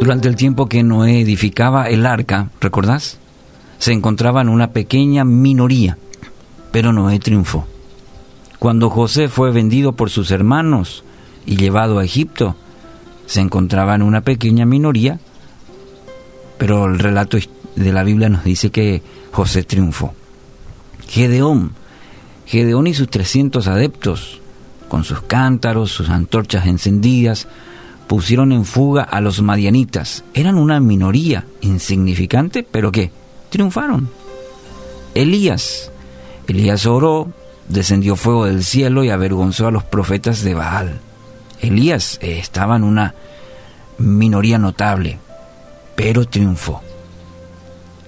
Durante el tiempo que Noé edificaba el arca, ¿recordás? Se encontraba en una pequeña minoría, pero Noé triunfó. Cuando José fue vendido por sus hermanos y llevado a Egipto, se encontraba en una pequeña minoría, pero el relato de la Biblia nos dice que José triunfó. Gedeón, Gedeón y sus 300 adeptos, con sus cántaros, sus antorchas encendidas, pusieron en fuga a los madianitas. Eran una minoría insignificante, pero ¿qué? Triunfaron. Elías. Elías oró, descendió fuego del cielo y avergonzó a los profetas de Baal. Elías eh, estaba en una minoría notable, pero triunfó.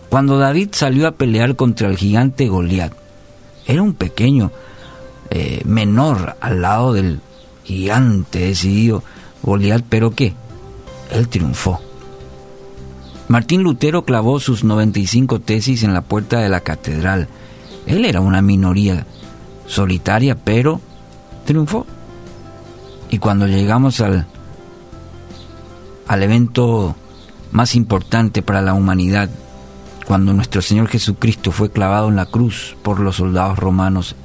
Cuando David salió a pelear contra el gigante Goliat, era un pequeño, eh, menor al lado del gigante decidido Goliat, pero ¿qué? Él triunfó. Martín Lutero clavó sus 95 tesis en la puerta de la catedral. Él era una minoría solitaria, pero triunfó. Y cuando llegamos al, al evento más importante para la humanidad, cuando nuestro Señor Jesucristo fue clavado en la cruz por los soldados romanos,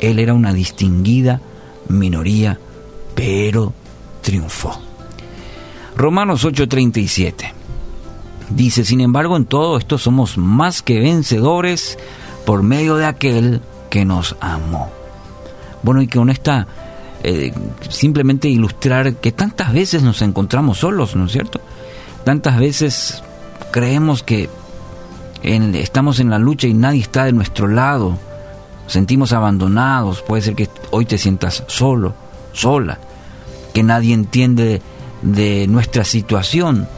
Él era una distinguida minoría, pero triunfó. Romanos 8:37 dice, sin embargo, en todo esto somos más que vencedores por medio de aquel que nos amó. Bueno, y con esta, eh, simplemente ilustrar que tantas veces nos encontramos solos, ¿no es cierto? Tantas veces creemos que estamos en la lucha y nadie está de nuestro lado, sentimos abandonados, puede ser que hoy te sientas solo, sola que nadie entiende de nuestra situación,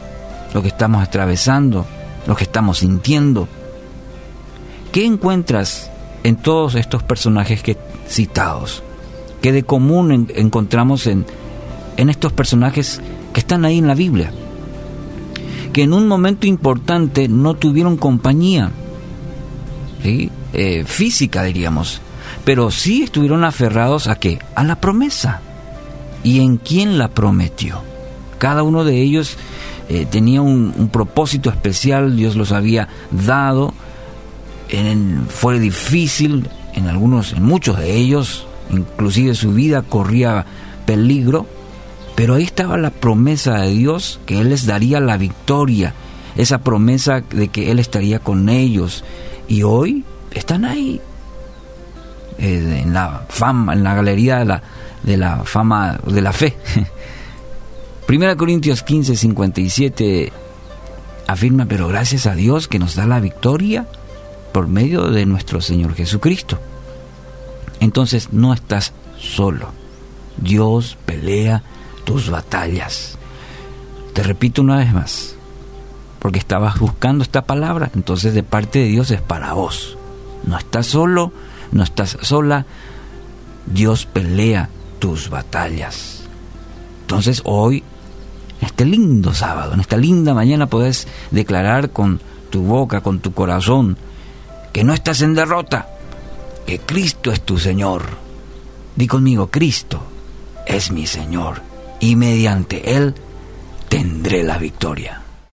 lo que estamos atravesando, lo que estamos sintiendo. ¿Qué encuentras en todos estos personajes que citados? ¿Qué de común encontramos en, en estos personajes que están ahí en la Biblia? Que en un momento importante no tuvieron compañía eh, física, diríamos, pero sí estuvieron aferrados a qué? A la promesa y en quién la prometió. Cada uno de ellos eh, tenía un, propósito especial, Dios los había dado. En, fue difícil, en algunos, en muchos de ellos, inclusive su vida corría peligro, pero ahí estaba la promesa de Dios que Él les daría la victoria, esa promesa de que Él estaría con ellos. Y hoy están ahí, eh, en la fama, en la galería de la, de la fama, de la fe. Primera Corintios 15, 57 afirma, pero gracias a Dios que nos da la victoria por medio de nuestro Señor Jesucristo. Entonces no estás solo. Dios pelea tus batallas. Te repito una vez más, porque estabas buscando esta palabra, entonces de parte de Dios es para vos. No estás solo, no estás sola. Dios pelea tus batallas. Entonces hoy, en este lindo sábado, en esta linda mañana, puedes declarar con tu boca, con tu corazón, que no estás en derrota, que Cristo es tu Señor. Di conmigo, Cristo es mi Señor, y mediante Él tendré la victoria.